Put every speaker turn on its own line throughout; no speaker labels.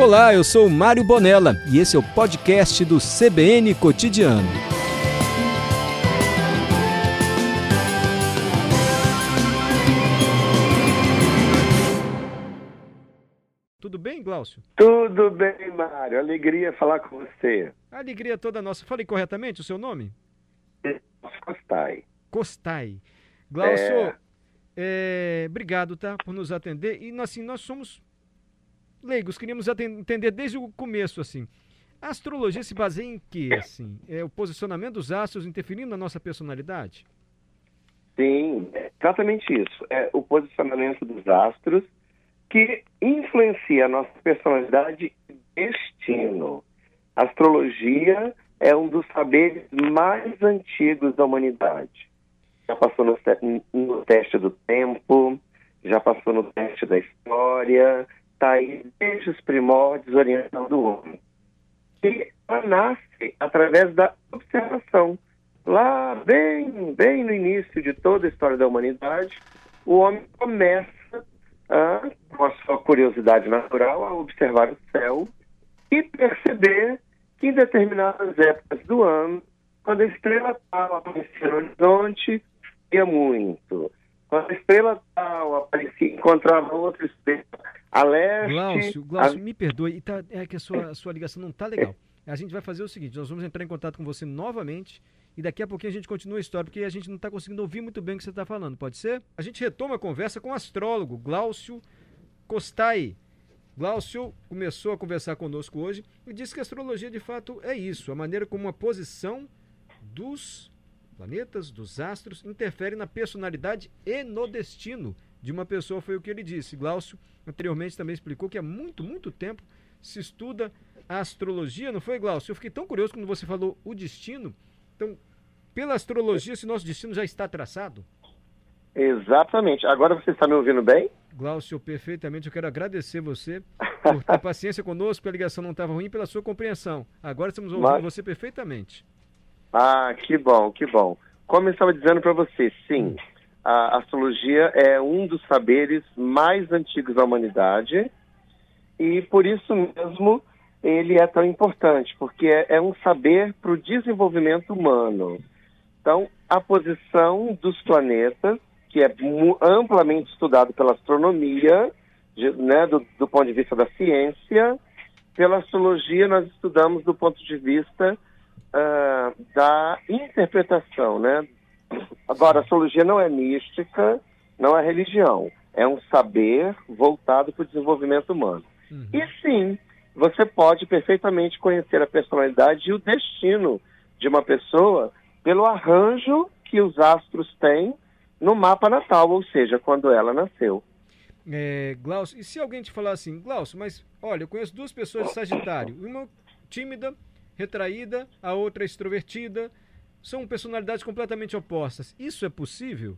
Olá, eu sou Mário Bonella e esse é o podcast do CBN Cotidiano. Tudo bem, Glaucio?
Tudo bem, Mário. Alegria falar com você.
alegria toda nossa. Falei corretamente o seu nome?
Costai.
Costai. Glaucio, é... É, obrigado, tá, por nos atender. E assim, nós somos leigos, queríamos entender desde o começo, assim. A astrologia se baseia em quê, assim? É o posicionamento dos astros interferindo na nossa personalidade?
Sim, é exatamente isso. É o posicionamento dos astros que influencia a nossa personalidade e destino. A astrologia é um dos saberes mais antigos da humanidade. Já passou no, no teste do tempo, já passou no teste da história, está aí desde os primórdios orientando o homem. E ela nasce através da observação. Lá, bem, bem no início de toda a história da humanidade, o homem começa, a, com a sua curiosidade natural, a observar o céu e perceber que em determinadas épocas do ano, quando a estrela tal aparecia no horizonte, ia muito. Quando a estrela tal aparecia, encontrava outra estrela a leste.
Glaucio, Glaucio a... me perdoe, tá, é que a sua, a sua ligação não está legal. A gente vai fazer o seguinte: nós vamos entrar em contato com você novamente e daqui a pouquinho a gente continua a história, porque a gente não está conseguindo ouvir muito bem o que você está falando, pode ser? A gente retoma a conversa com o astrólogo Glaucio Costai. Glaucio começou a conversar conosco hoje e disse que a astrologia de fato é isso, a maneira como a posição dos planetas, dos astros, interfere na personalidade e no destino de uma pessoa, foi o que ele disse. Glaucio anteriormente também explicou que há muito, muito tempo se estuda a astrologia, não foi, Glaucio? Eu fiquei tão curioso quando você falou o destino. Então, pela astrologia, se nosso destino já está traçado?
Exatamente. Agora você está me ouvindo bem?
Glaucio, perfeitamente. Eu quero agradecer você por ter paciência conosco, a ligação não estava ruim, pela sua compreensão. Agora estamos ouvindo Mas... você perfeitamente.
Ah, que bom, que bom. Como eu estava dizendo para você, sim, a astrologia é um dos saberes mais antigos da humanidade e por isso mesmo ele é tão importante, porque é, é um saber para o desenvolvimento humano. Então, a posição dos planetas, que é amplamente estudado pela astronomia, de, né, do, do ponto de vista da ciência, pela astrologia nós estudamos do ponto de vista uh, da interpretação, né, Agora, a astrologia não é mística, não é religião. É um saber voltado para o desenvolvimento humano. Uhum. E sim, você pode perfeitamente conhecer a personalidade e o destino de uma pessoa pelo arranjo que os astros têm no mapa natal, ou seja, quando ela nasceu.
É, Glaucio, e se alguém te falar assim, Glaucio, mas olha, eu conheço duas pessoas de Sagitário, uma tímida, retraída, a outra extrovertida, são personalidades completamente opostas. Isso é possível?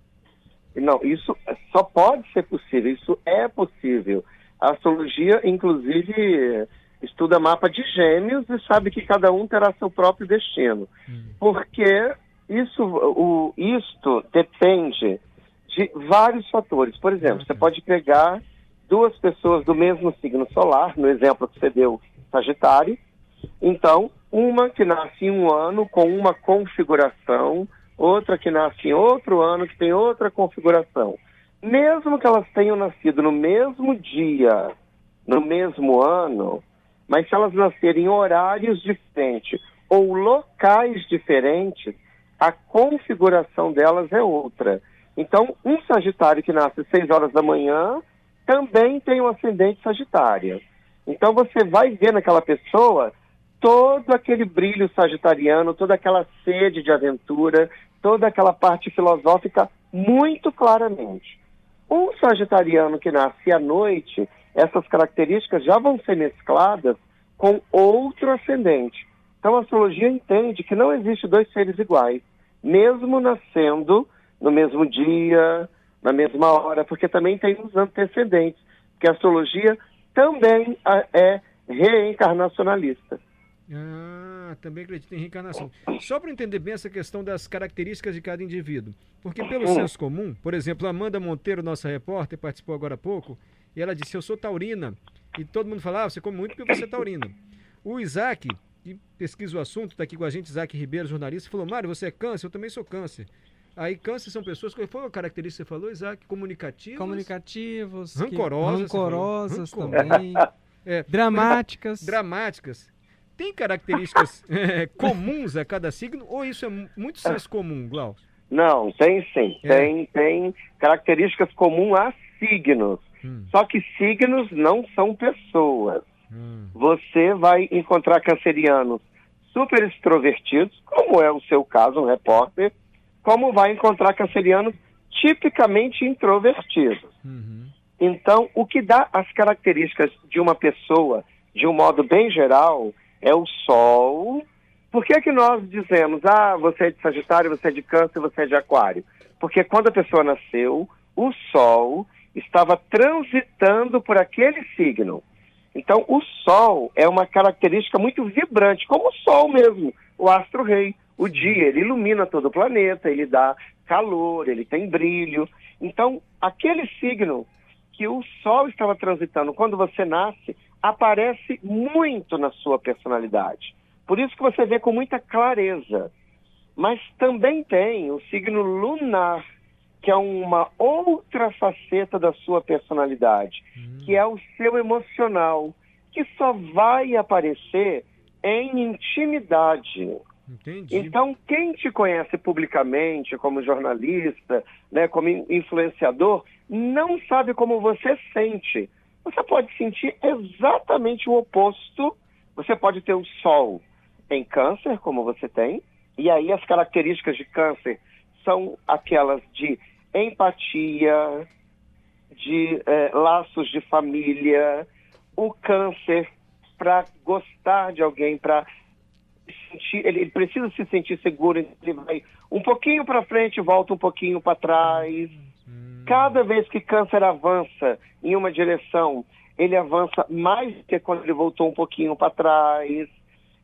Não, isso só pode ser possível, isso é possível. A astrologia, inclusive, estuda mapa de gêmeos e sabe que cada um terá seu próprio destino. Hum. Porque isso, o, isto depende de vários fatores. Por exemplo, você pode pegar duas pessoas do mesmo signo solar, no exemplo que você deu, Sagitário. Então, uma que nasce em um ano com uma configuração, outra que nasce em outro ano que tem outra configuração. Mesmo que elas tenham nascido no mesmo dia, no mesmo ano, mas se elas nascerem em horários diferentes ou locais diferentes, a configuração delas é outra. Então, um Sagitário que nasce às 6 horas da manhã também tem um ascendente Sagitário. Então, você vai ver naquela pessoa todo aquele brilho sagitariano, toda aquela sede de aventura, toda aquela parte filosófica muito claramente. Um sagitariano que nasce à noite, essas características já vão ser mescladas com outro ascendente. Então a astrologia entende que não existe dois seres iguais, mesmo nascendo no mesmo dia, na mesma hora, porque também tem os antecedentes, porque a astrologia também é reencarnacionalista.
Ah, também acredito em reencarnação. Só para entender bem essa questão das características de cada indivíduo. Porque pelo hum. senso comum, por exemplo, Amanda Monteiro, nossa repórter, participou agora há pouco, e ela disse, eu sou taurina, E todo mundo fala, ah, você come muito porque você é taurino. O Isaac, que pesquisa o assunto, está aqui com a gente, Isaac Ribeiro, jornalista, falou, Mário, você é câncer? Eu também sou câncer. Aí câncer são pessoas, qual foi a característica que você falou, Isaac? Comunicativos?
Comunicativos.
Rancorosas.
Que, rancorosas também. É, dramáticas.
Dramáticas. Tem características é, comuns a cada signo ou isso é muito senso comum, Glaucio?
Não, tem sim. É. Tem, tem características comuns a signos. Hum. Só que signos não são pessoas. Hum. Você vai encontrar cancerianos super extrovertidos, como é o seu caso, um repórter, como vai encontrar cancerianos tipicamente introvertidos. Uhum. Então, o que dá as características de uma pessoa, de um modo bem geral, é o Sol. Por que, que nós dizemos, ah, você é de Sagitário, você é de Câncer, você é de Aquário? Porque quando a pessoa nasceu, o Sol estava transitando por aquele signo. Então, o Sol é uma característica muito vibrante, como o Sol mesmo, o astro-rei. O dia, ele ilumina todo o planeta, ele dá calor, ele tem brilho. Então, aquele signo que o Sol estava transitando quando você nasce aparece muito na sua personalidade. Por isso que você vê com muita clareza. Mas também tem o signo lunar, que é uma outra faceta da sua personalidade, hum. que é o seu emocional, que só vai aparecer em intimidade. Entendi. Então, quem te conhece publicamente como jornalista, né, como influenciador, não sabe como você sente. Você pode sentir exatamente o oposto. Você pode ter o sol em câncer, como você tem, e aí as características de câncer são aquelas de empatia, de é, laços de família, o câncer para gostar de alguém, para sentir, ele, ele, precisa se sentir seguro, ele vai um pouquinho para frente, volta um pouquinho para trás. Cada vez que câncer avança em uma direção, ele avança mais do que quando ele voltou um pouquinho para trás.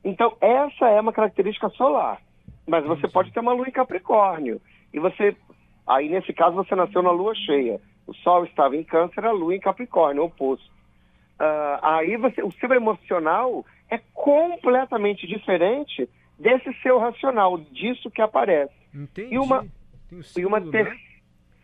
Então, essa é uma característica solar. Mas você pode ter uma lua em Capricórnio. E você Aí, nesse caso, você nasceu na lua cheia. O Sol estava em Câncer, a lua em Capricórnio, oposto. Uh, aí você, o seu emocional é completamente diferente desse seu racional, disso que aparece.
Entendi.
E uma, e uma né?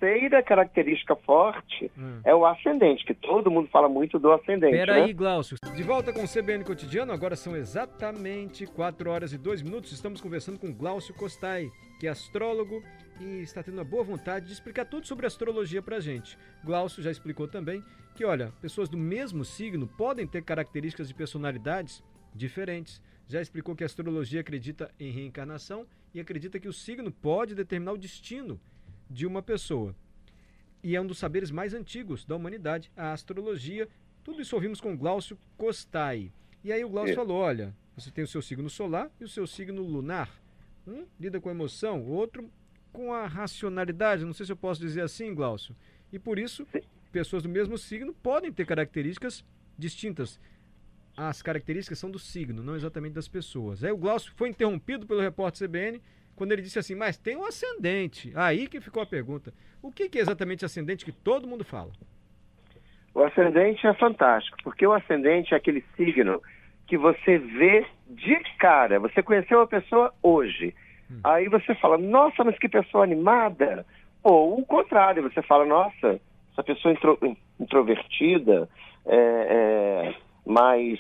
Terceira característica forte hum. é o ascendente, que todo mundo fala muito do ascendente.
Peraí,
né?
Glaucio. De volta com o CBN Cotidiano, agora são exatamente 4 horas e 2 minutos. Estamos conversando com Glaucio Costai, que é astrólogo e está tendo uma boa vontade de explicar tudo sobre astrologia para a gente. Glaucio já explicou também que, olha, pessoas do mesmo signo podem ter características de personalidades diferentes. Já explicou que a astrologia acredita em reencarnação e acredita que o signo pode determinar o destino de uma pessoa. E é um dos saberes mais antigos da humanidade, a astrologia. Tudo isso ouvimos com Glaucio Costai. E aí o Glaucio é. falou: olha, você tem o seu signo solar e o seu signo lunar. Um lida com a emoção, o outro com a racionalidade, não sei se eu posso dizer assim, Glaucio. E por isso, pessoas do mesmo signo podem ter características distintas. As características são do signo, não exatamente das pessoas. Aí o Glaucio foi interrompido pelo repórter CBN quando ele disse assim, mas tem um ascendente. Aí que ficou a pergunta. O que, que é exatamente ascendente que todo mundo fala?
O ascendente é fantástico, porque o ascendente é aquele signo que você vê de cara. Você conheceu a pessoa hoje. Hum. Aí você fala, nossa, mas que pessoa animada. Ou o contrário, você fala, nossa, essa pessoa intro, introvertida, é, é, mais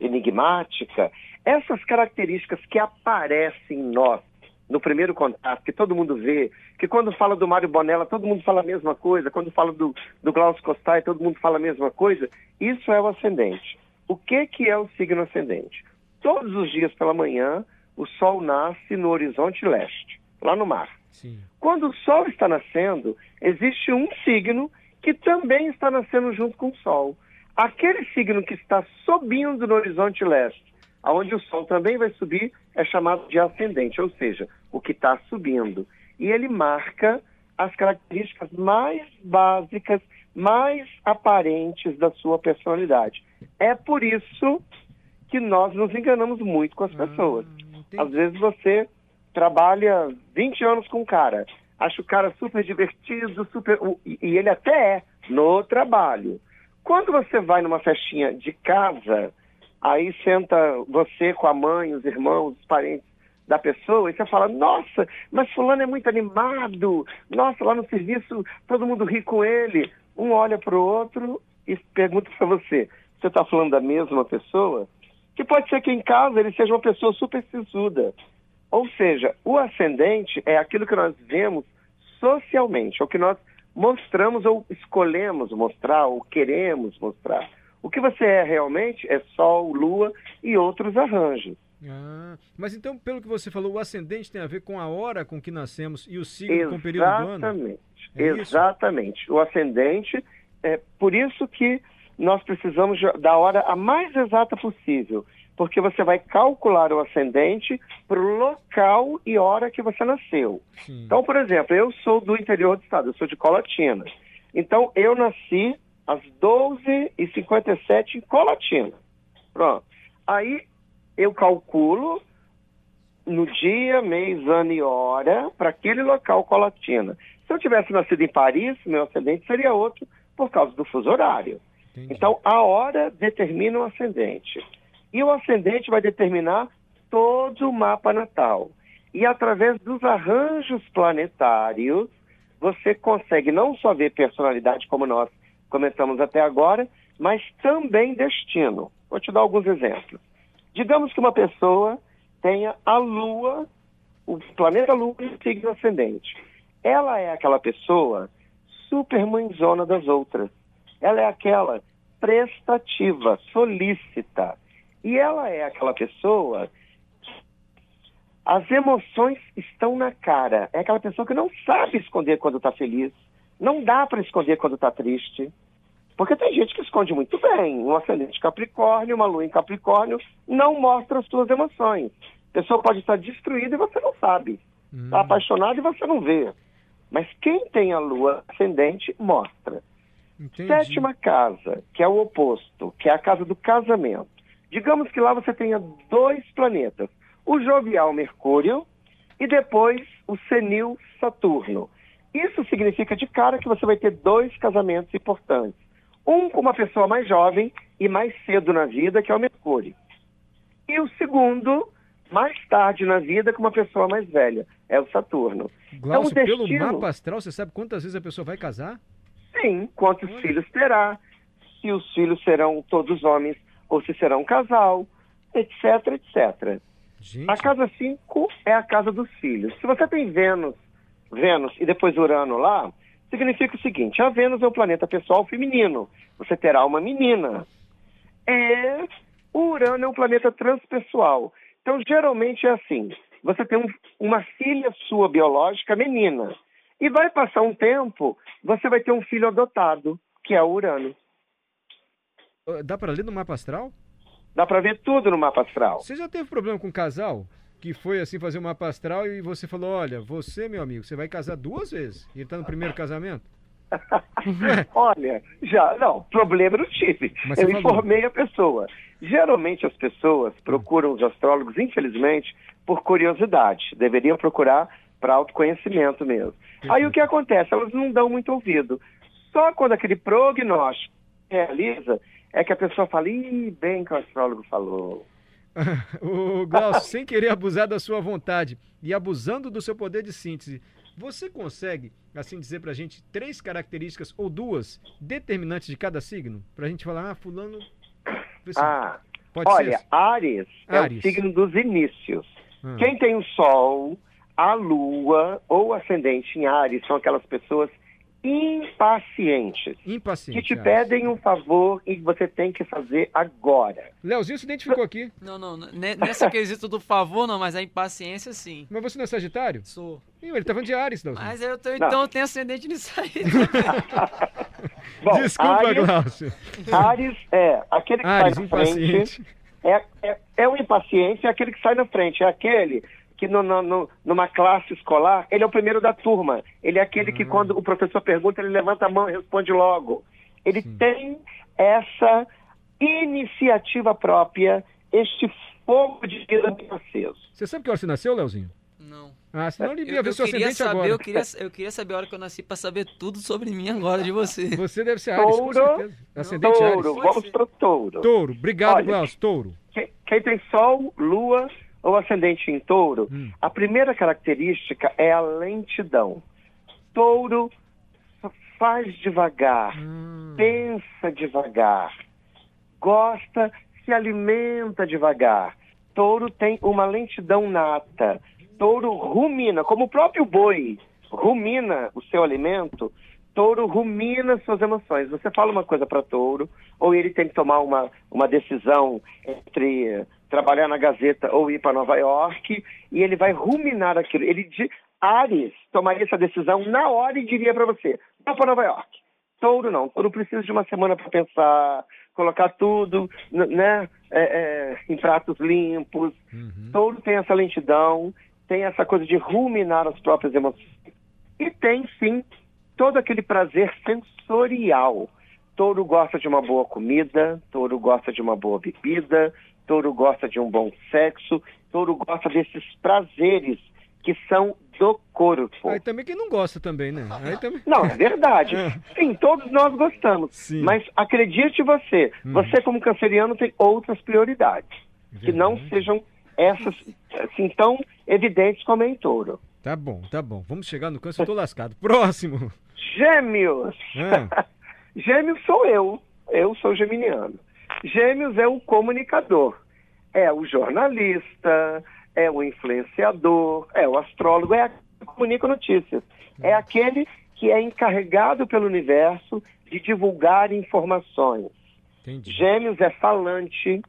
enigmática. Essas características que aparecem em nós no primeiro contato, que todo mundo vê, que quando fala do Mário Bonella, todo mundo fala a mesma coisa, quando fala do, do Glaucio Costai, todo mundo fala a mesma coisa, isso é o ascendente. O que, que é o signo ascendente? Todos os dias pela manhã, o Sol nasce no horizonte leste, lá no mar. Sim. Quando o Sol está nascendo, existe um signo que também está nascendo junto com o Sol. Aquele signo que está subindo no horizonte leste, aonde o Sol também vai subir, é chamado de ascendente, ou seja, o que está subindo. E ele marca as características mais básicas, mais aparentes da sua personalidade. É por isso que nós nos enganamos muito com as ah. pessoas. Entendi. Às vezes você trabalha 20 anos com um cara, acha o cara super divertido, super. E ele até é no trabalho. Quando você vai numa festinha de casa, aí senta você com a mãe, os irmãos, os parentes da pessoa, e você fala, nossa, mas fulano é muito animado, nossa, lá no serviço todo mundo ri com ele. Um olha para o outro e pergunta para você, você está falando da mesma pessoa? Que pode ser que em casa ele seja uma pessoa super sisuda. Ou seja, o ascendente é aquilo que nós vemos socialmente, é o que nós mostramos ou escolhemos mostrar, ou queremos mostrar. O que você é realmente é Sol, Lua e outros arranjos.
Ah, mas então, pelo que você falou, o ascendente tem a ver com a hora com que nascemos e o signo com o período do ano?
Exatamente. É exatamente. Isso? O ascendente, é por isso que nós precisamos da hora a mais exata possível, porque você vai calcular o ascendente para o local e hora que você nasceu. Sim. Então, por exemplo, eu sou do interior do estado, eu sou de Colatina. Então, eu nasci às 12h57 em Colatina. Pronto. Aí eu calculo no dia, mês, ano e hora para aquele local Colatina. Se eu tivesse nascido em Paris, meu ascendente seria outro por causa do fuso horário. Entendi. Então, a hora determina o ascendente. E o ascendente vai determinar todo o mapa natal. E através dos arranjos planetários, você consegue não só ver personalidade, como nós comentamos até agora, mas também destino. Vou te dar alguns exemplos. Digamos que uma pessoa tenha a Lua, o planeta Lua e o signo ascendente. Ela é aquela pessoa super mãezona das outras. Ela é aquela prestativa, solícita. E ela é aquela pessoa as emoções estão na cara. É aquela pessoa que não sabe esconder quando está feliz. Não dá para esconder quando está triste. Porque tem gente que esconde muito bem. Um ascendente Capricórnio, uma lua em Capricórnio, não mostra as suas emoções. A pessoa pode estar destruída e você não sabe. Está hum. apaixonado e você não vê. Mas quem tem a lua ascendente, mostra. Entendi. Sétima casa, que é o oposto, que é a casa do casamento. Digamos que lá você tenha dois planetas, o jovial Mercúrio e depois o senil Saturno. Isso significa de cara que você vai ter dois casamentos importantes. Um com uma pessoa mais jovem e mais cedo na vida, que é o Mercúrio. E o segundo, mais tarde na vida, com uma pessoa mais velha, é o Saturno.
Glaucio, então, o destino... pelo mapa astral, você sabe quantas vezes a pessoa vai casar?
Sim, quantos filhos terá, se os filhos serão todos homens ou se será um casal, etc, etc. Gente. A casa 5 é a casa dos filhos. Se você tem Vênus, Vênus e depois Urano lá, significa o seguinte: a Vênus é o planeta pessoal feminino. Você terá uma menina. É, o Urano é um planeta transpessoal. Então, geralmente é assim: você tem um, uma filha sua biológica, menina. E vai passar um tempo, você vai ter um filho adotado, que é o Urano.
Dá para ler no mapa astral?
Dá para ver tudo no mapa astral.
Você já teve problema com um casal? Que foi assim fazer um mapa astral e você falou: olha, você, meu amigo, você vai casar duas vezes. E ele está no primeiro casamento?
olha, já, não, problema não tive. Mas eu informei a pessoa. Geralmente as pessoas procuram os astrólogos, infelizmente, por curiosidade. Deveriam procurar para autoconhecimento mesmo. Aí o que acontece? Elas não dão muito ouvido. Só quando aquele prognóstico realiza, é que a pessoa fala, ih, bem que o astrólogo falou.
o Glaucio, sem querer abusar da sua vontade e abusando do seu poder de síntese, você consegue, assim dizer pra gente, três características ou duas determinantes de cada signo? Pra gente falar, ah, fulano...
Assim, ah, pode olha, ser? Ares, é o signo dos inícios. Ah. Quem tem o Sol, a Lua ou ascendente em Ares são aquelas pessoas impacientes.
Impaciente,
que te pedem um favor e você tem que fazer agora.
Leozinho se identificou aqui.
Não, não, nessa quesito do favor não, mas a impaciência sim.
Mas você não é Sagitário?
Sou.
Ih, ele tá falando de Ares, Leozinho.
Mas eu tô, então eu tenho ascendente nisso aí.
Bom, Desculpa, Ares, Glaucio. Ares é aquele que Ares, sai na frente. É, é, é o impaciente, é aquele que sai na frente, é aquele que no, no, numa classe escolar, ele é o primeiro da turma. Ele é aquele que, hum. quando o professor pergunta, ele levanta a mão e responde logo. Ele Sim. tem essa iniciativa própria, este fogo de vida bem aceso.
Você sabe que hora você nasceu, Leozinho?
Não.
Ah, senão ele
Eu,
ia ver
eu
seu
queria
ascendente
saber,
agora.
eu queria, eu queria saber a hora que eu nasci pra saber tudo sobre mim agora de você.
Você deve ser Ares, com
Touro.
certeza. Ascendente
Touro,
Ares.
Vamos
ser.
para o touro.
Touro. Obrigado,
Olha,
Glaucio. Touro.
Quem, quem tem sol, lua ou ascendente em touro,
Hum.
a primeira característica é a lentidão. Touro faz devagar,
Hum.
pensa devagar, gosta, se alimenta devagar. Touro tem uma lentidão nata. Touro rumina, como o próprio boi rumina o seu alimento, touro rumina suas emoções. Você fala uma coisa para touro, ou ele tem que tomar uma, uma decisão entre trabalhar na Gazeta ou ir para Nova York, e ele vai ruminar aquilo. Ele de Ares tomaria essa decisão na hora e diria para você: vá para Nova York. Touro não. Touro precisa de uma semana para pensar, colocar tudo né, é, é, em pratos limpos.
Uhum.
Touro tem essa lentidão, tem essa coisa de ruminar as próprias emoções. E tem, sim, todo aquele prazer sensorial. Touro gosta de uma boa comida, touro gosta de uma boa bebida, touro gosta de um bom sexo, touro gosta desses prazeres que são do corpo.
Aí também quem não gosta também, né? Aí também...
Não, é verdade.
É.
Sim, todos nós gostamos.
Sim.
Mas acredite você,
Hum.
você como canceriano tem outras prioridades. Que não
Verdade.
sejam essas assim tão evidentes como é em touro.
Tá bom, tá bom. Vamos chegar no câncer, eu tô lascado. Próximo.
Gêmeos!
Ah.
Gêmeos sou eu. Eu sou geminiano. Gêmeos é o comunicador. É o jornalista, é o influenciador, é o astrólogo, é aquele que comunica notícias. É aquele que é encarregado pelo universo de divulgar informações.
Entendi.
Gêmeos é falante.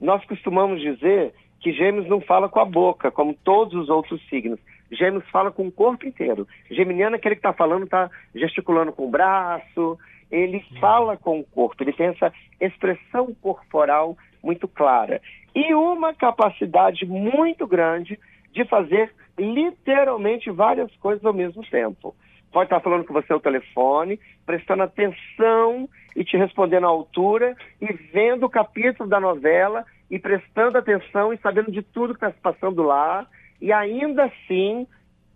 Nós costumamos dizer que Gêmeos não fala com a boca, como todos os outros signos. Gêmeos fala com o corpo inteiro. Geminiano é aquele que está falando, está gesticulando com o braço. Ele fala com o corpo, ele tem essa expressão corporal muito clara. E uma capacidade muito grande de fazer literalmente várias coisas ao mesmo tempo. Pode estar falando com você ao telefone, prestando atenção e te respondendo à altura, e vendo o capítulo da novela, e prestando atenção e sabendo de tudo que está se passando lá, e ainda assim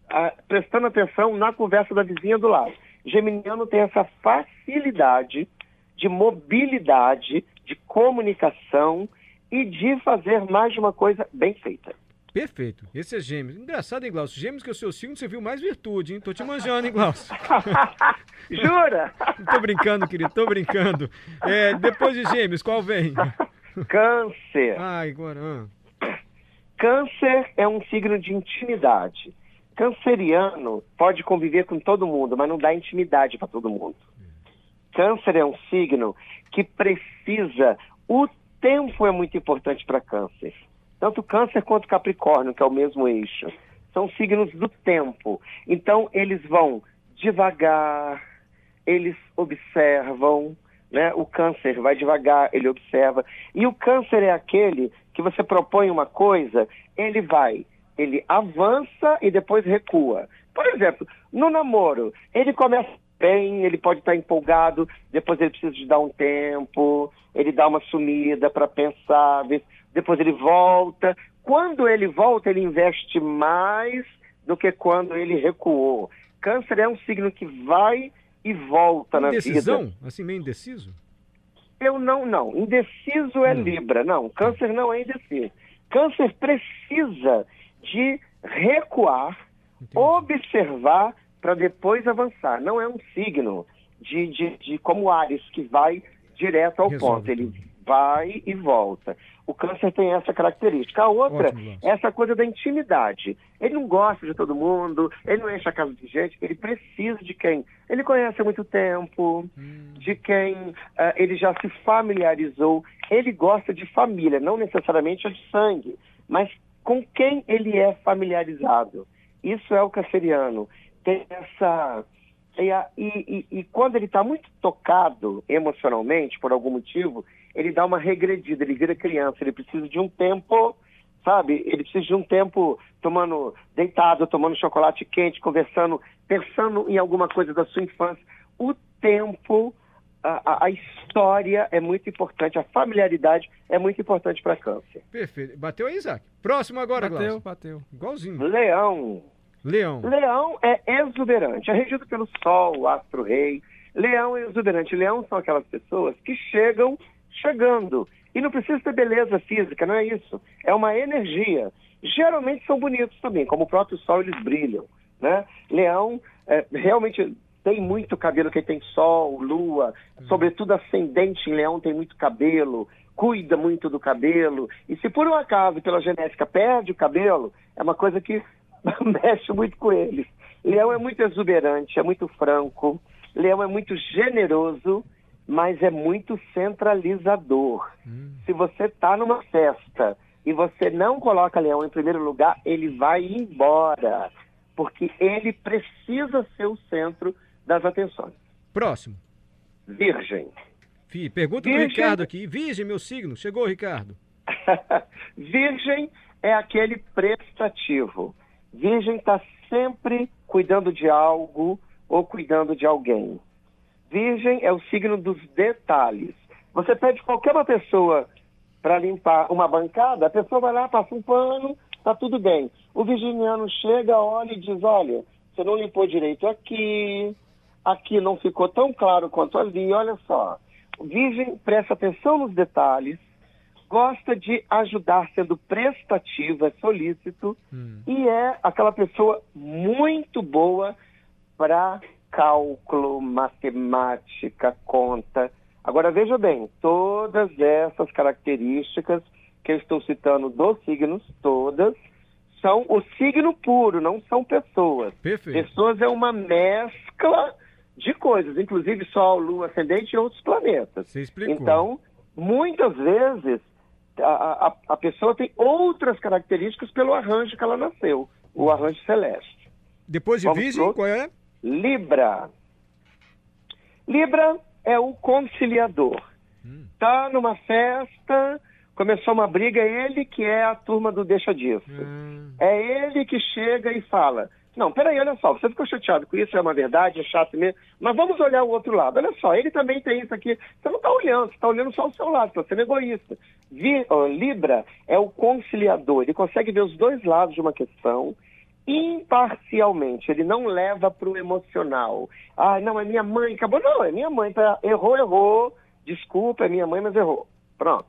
ah, prestando atenção na conversa da vizinha do lado. Geminiano tem essa facilidade de mobilidade, de comunicação e de fazer mais de uma coisa bem feita.
Perfeito. Esse é Gêmeos. Engraçado, hein, Glaucio? Gêmeos que é o seu signo, você viu mais virtude, hein? Tô te manjando, hein, Glaucio?
Jura?
tô brincando, querido, tô brincando. É, depois de Gêmeos, qual vem?
Câncer.
Ai, agora. ah.
Câncer é um signo de intimidade. Canceriano pode conviver com todo mundo, mas não dá intimidade para todo mundo. Câncer é um signo que precisa. O tempo é muito importante para Câncer. Tanto Câncer quanto Capricórnio, que é o mesmo eixo, são signos do tempo. Então, eles vão devagar, eles observam, né? O Câncer vai devagar, ele observa. E o Câncer é aquele que você propõe uma coisa, ele vai, ele avança e depois recua. Por exemplo, no namoro, ele começa bem, ele pode estar empolgado, depois ele precisa de dar um tempo, ele dá uma sumida para pensar, depois ele volta. Quando ele volta, ele investe mais do que quando ele recuou. Câncer é um signo que vai e volta na vida.
Indecisão? Assim, meio indeciso?
Eu não, não. Indeciso é
Hum.
Libra. Não, câncer não é indeciso. Câncer precisa de recuar,
Entendi.
observar para depois avançar. Não é um signo de, de, de como Ares, que vai direto ao
Resolve
ponto. Ele vai e volta. O câncer tem essa característica. A outra
Ótimo,
é essa coisa da intimidade. Ele não gosta de todo mundo, ele não enche a casa de gente, ele precisa de quem ele conhece há muito tempo,
Hum,
de quem ah, ele já se familiarizou. Ele gosta de família, não necessariamente a de sangue, mas com quem ele é familiarizado. Isso é o canceriano. Tem essa. E, e- e quando ele está muito tocado emocionalmente, por algum motivo, ele dá uma regredida, ele vira criança, ele precisa de um tempo, sabe? Ele precisa de um tempo tomando, deitado, tomando chocolate quente, conversando, pensando em alguma coisa da sua infância. O tempo a, a- história é muito importante, a familiaridade é muito importante para câncer.
Perfeito. Bateu aí, Isaac. Próximo agora,
Bateu,
Glaucio.
bateu.
Igualzinho.
Leão.
Leão.
Leão é exuberante, é regido pelo Sol, o astro-rei. Leão é exuberante. Leão são aquelas pessoas que chegam chegando. E não precisa ter beleza física, não é isso. É uma energia. Geralmente são bonitos também, como o próprio Sol, eles brilham. Né? Leão é, realmente tem muito cabelo, quem tem Sol, Lua, sobretudo ascendente em Leão tem muito cabelo, cuida muito do cabelo. E se por um acaso, pela genética, perde o cabelo, é uma coisa que mexe muito com eles. Leão é muito exuberante, é muito franco. Leão é muito generoso, mas é muito centralizador. Se você está numa festa e você não coloca Leão em primeiro lugar, ele vai embora, porque ele precisa ser o centro das atenções.
Próximo.
Virgem.
Fih, pergunta do
Virgem.
Ricardo aqui. Virgem, meu signo. Chegou, Ricardo.
Virgem é aquele prestativo. Virgem está sempre cuidando de algo ou cuidando de alguém. Virgem é o signo dos detalhes. Você pede qualquer uma pessoa para limpar uma bancada, a pessoa vai lá, passa um pano, tá tudo bem. O virginiano chega, olha e diz: olha, você não limpou direito aqui, aqui não ficou tão claro quanto ali, olha só. Virgem presta atenção nos detalhes, gosta de ajudar sendo prestativo, é solícito e é aquela pessoa muito boa para cálculo, matemática, conta. Agora veja bem, todas essas características que eu estou citando dos signos, todas, são o signo puro, não são pessoas.
Perfeito.
Pessoas é uma mescla de coisas, inclusive Sol, Lua, Ascendente e outros planetas.
Você explicou.
Então, muitas vezes, a, a, a pessoa tem outras características pelo arranjo que ela nasceu, o arranjo celeste.
Depois de
Vamos
Virgem, qual é?
Libra. Libra é o conciliador. Tá numa festa, começou uma briga, é ele que é a turma do deixa disso.
Ah,
É ele que chega e fala: Não, peraí, olha só, você ficou chateado com isso, é uma verdade, é chato mesmo, mas vamos olhar o outro lado. Olha só, ele também tem isso aqui. Você não está olhando, você está olhando só o seu lado, você está sendo egoísta. Vi- Libra é o conciliador, ele consegue ver os dois lados de uma questão imparcialmente, ele não leva para o emocional. Ah, não, é minha mãe, acabou. Não, é minha mãe, tá? errou, errou, desculpa, é minha mãe, mas errou. Pronto.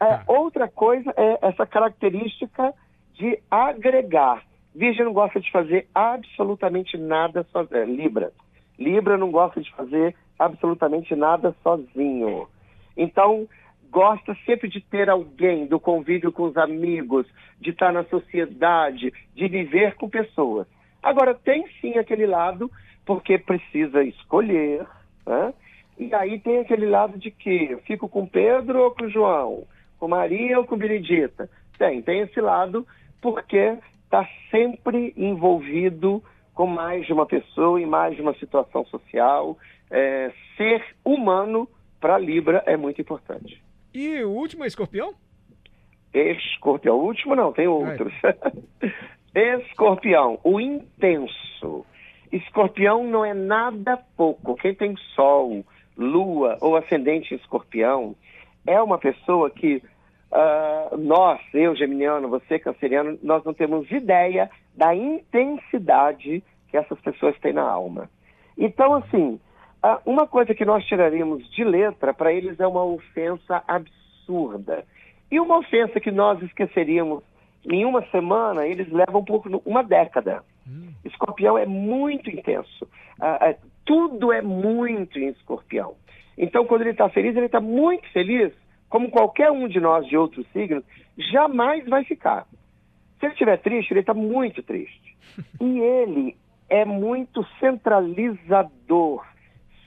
É,
Tá.
Outra coisa é essa característica de agregar. Virgem não gosta de fazer absolutamente nada sozinho. Libra. Libra não gosta de fazer absolutamente nada sozinho. Então, gosta sempre de ter alguém, do convívio com os amigos, de estar na sociedade, de viver com pessoas. Agora, tem sim aquele lado, porque precisa escolher, né? E aí tem aquele lado de que fico com Pedro ou com João, com Maria ou com Benedita. Tem, tem esse lado, porque está sempre envolvido com mais de uma pessoa e mais de uma situação social. É, ser humano para Libra é muito importante.
E o último é escorpião?
Escorpião, o último não, tem outros. Escorpião, o intenso. Escorpião não é nada pouco. Quem tem Sol, Lua ou ascendente em escorpião é uma pessoa que ah, nós, eu, geminiano, você, canceriano, nós não temos ideia da intensidade que essas pessoas têm na alma. Então, assim, ah, uma coisa que nós tiraríamos de letra para eles é uma ofensa absurda. E uma ofensa que nós esqueceríamos em uma semana, eles levam por uma década. Escorpião é muito intenso. Ah, tudo é muito em escorpião. Então, quando ele está feliz, ele está muito feliz, como qualquer um de nós de outros signos, jamais vai ficar. Se ele estiver triste, ele está muito triste. E ele é muito centralizador,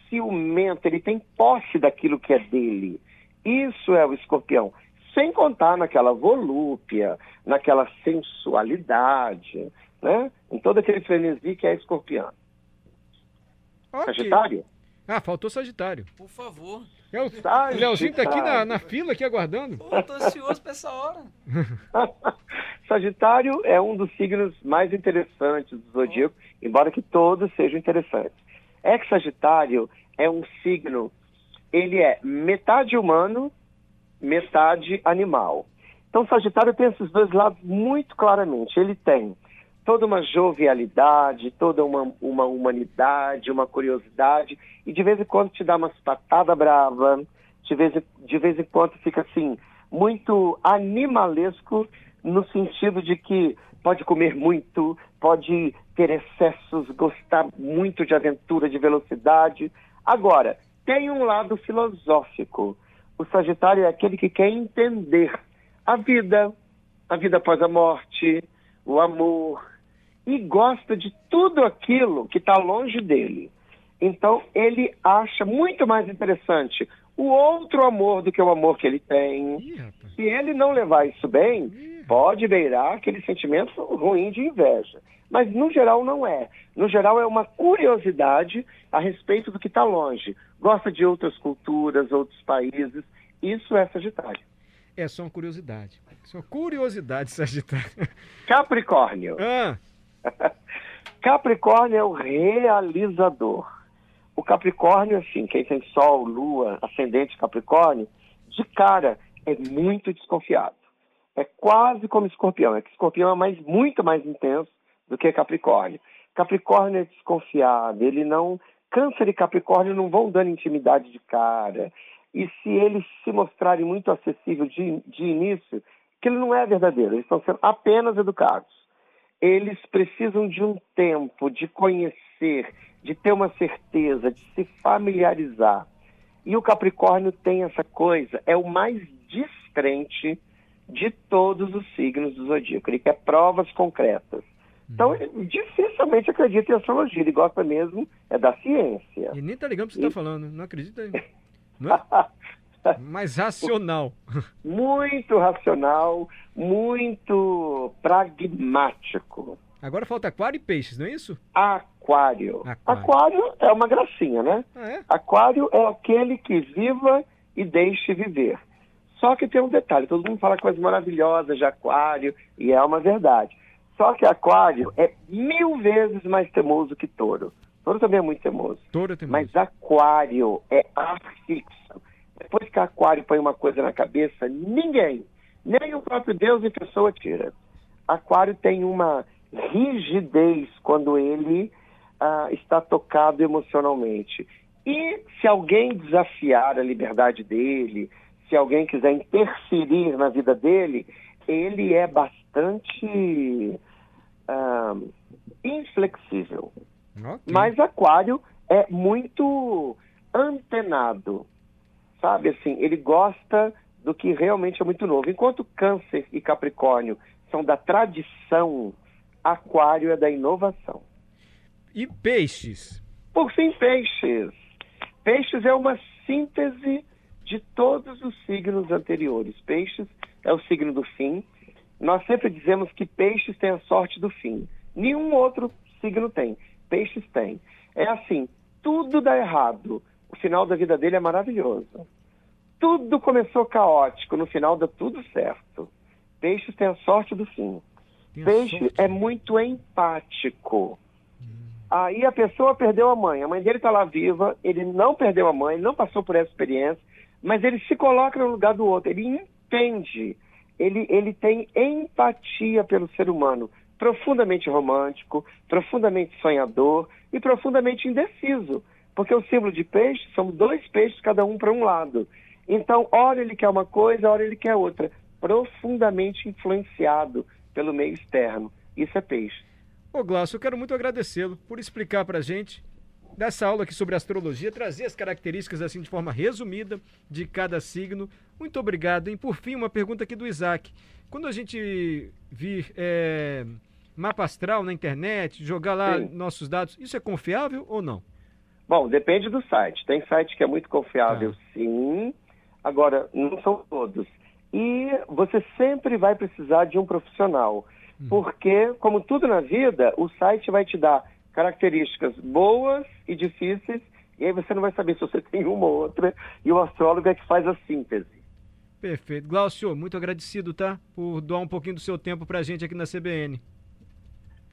ciumento, ele tem posse daquilo que é dele. Isso é o escorpião. Sem contar naquela volúpia, naquela sensualidade, né? Em todo aquele frenesi que é escorpião.
Ok.
Sagitário?
Ah, faltou Sagitário.
Por favor.
É o
Sagitário.
o Leozinho tá aqui na, na fila, aqui aguardando.
Pô, tô ansioso pra essa hora.
Sagitário é um dos signos mais interessantes do zodíaco, embora que todos sejam interessantes. É que Sagitário é um signo ele é metade humano, metade animal. Então, Sagitário tem esses dois lados muito claramente. Ele tem toda uma jovialidade, toda uma, uma humanidade, uma curiosidade, e de vez em quando te dá umas patadas brava, de vez, de vez em quando fica assim, muito animalesco, no sentido de que pode comer muito, pode ter excessos, gostar muito de aventura, de velocidade. Agora, tem um lado filosófico. O Sagitário é aquele que quer entender a vida, a vida após a morte, o amor, e gosta de tudo aquilo que está longe dele. Então, ele acha muito mais interessante o outro amor do que o amor que ele tem. Se ele não levar isso bem, pode beirar aquele sentimento ruim de inveja. Mas, no geral, não é. No geral, é uma curiosidade a respeito do que está longe. Gosta de outras culturas, outros países. Isso é Sagitário.
É só uma curiosidade. Só curiosidade, Sagitário.
Capricórnio.
Ah.
Capricórnio é o realizador. O Capricórnio, assim, quem tem Sol, Lua, Ascendente Capricórnio, de cara é muito desconfiado. É quase como escorpião. É que escorpião é mais, muito mais intenso do que Capricórnio. Capricórnio é desconfiado, ele não. Câncer e Capricórnio não vão dando intimidade de cara. E se eles se mostrarem muito acessíveis de, de início, que ele não é verdadeiro, eles estão sendo apenas educados. Eles precisam de um tempo de conhecer, de ter uma certeza, de se familiarizar. E o Capricórnio tem essa coisa, é o mais descrente de todos os signos do zodíaco. Ele quer provas concretas. Então, ele dificilmente acredita em astrologia. Ele gosta mesmo é da ciência.
E nem tá ligando o que você está falando. Não acredita aí. Não é? Mais racional.
muito racional, muito pragmático.
Agora falta aquário e peixes, não é isso?
Aquário. Aquário, aquário é uma gracinha, né?
Ah, é?
Aquário é aquele que viva e deixe viver. Só que tem um detalhe, todo mundo fala coisas maravilhosas de aquário, e é uma verdade. Só que aquário é mil vezes mais temoso que touro. Touro também é muito temoso.
Touro é temoso.
Mas aquário é ar fixo. Depois que aquário põe uma coisa na cabeça, ninguém, nem o próprio Deus em pessoa tira. Aquário tem uma rigidez quando ele ah, está tocado emocionalmente. E se alguém desafiar a liberdade dele, se alguém quiser interferir na vida dele, ele é bastante ah, inflexível. Okay. Mas Aquário é muito antenado, sabe? Assim, ele gosta do que realmente é muito novo. Enquanto Câncer e Capricórnio são da tradição Aquário é da inovação.
E peixes?
Por fim, peixes. Peixes é uma síntese de todos os signos anteriores. Peixes é o signo do fim. Nós sempre dizemos que peixes têm a sorte do fim. Nenhum outro signo tem. Peixes tem. É assim, tudo dá errado. O final da vida dele é maravilhoso. Tudo começou caótico, no final dá tudo certo. Peixes têm a sorte do fim. Peixe é muito empático. Aí a pessoa perdeu a mãe, a mãe dele está lá viva, ele não perdeu a mãe, não passou por essa experiência, mas ele se coloca no lugar do outro, ele entende, ele, ele tem empatia pelo ser humano, profundamente romântico, profundamente sonhador e profundamente indeciso, porque o símbolo de peixe são dois peixes, cada um para um lado. Então, hora ele quer uma coisa, hora ele quer outra, profundamente influenciado pelo meio externo. Isso é peixe.
Ô Glaucio, eu quero muito agradecê-lo por explicar para a gente dessa aula aqui sobre astrologia, trazer as características assim de forma resumida de cada signo. Muito obrigado. E por fim, uma pergunta aqui do Isaac. Quando a gente vir é, mapa astral na internet, jogar lá Sim. nossos dados, isso é confiável ou não?
Bom, depende do site. Tem site que é muito confiável, ah. sim. Agora, não são todos. E você sempre vai precisar de um profissional, uhum. porque, como tudo na vida, o site vai te dar características boas e difíceis, e aí você não vai saber se você tem uma ou outra, e o astrólogo é que faz a síntese.
Perfeito. Glaucio, muito agradecido, tá? Por doar um pouquinho do seu tempo pra gente aqui na CBN.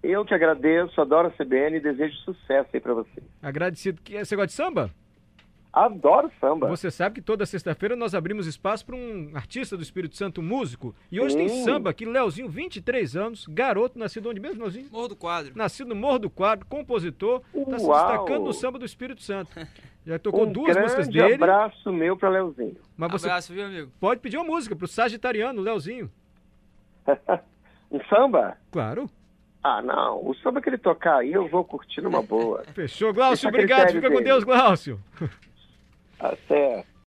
Eu que agradeço, adoro a CBN e desejo sucesso aí pra você.
Agradecido. Você gosta de samba?
Adoro samba.
Você sabe que toda sexta-feira nós abrimos espaço para um artista do Espírito Santo músico. E hoje tem
Sim.
samba aqui, Leozinho, 23 anos, garoto, nascido onde mesmo, Leozinho?
Morro do Quadro.
Nascido no Morro do Quadro, compositor, está se destacando no samba do Espírito Santo. Já tocou
um
duas músicas
grande
dele,
abraço meu para Leozinho.
mas você
Abraço, viu, amigo?
pode pedir uma música pro Sagitariano, Leozinho.
um samba?
Claro.
Ah, não. O samba que ele tocar aí eu vou curtir numa boa.
Fechou. Glaucio, obrigado. Fica com
dele.
Deus, Glaucio.
Tá certo.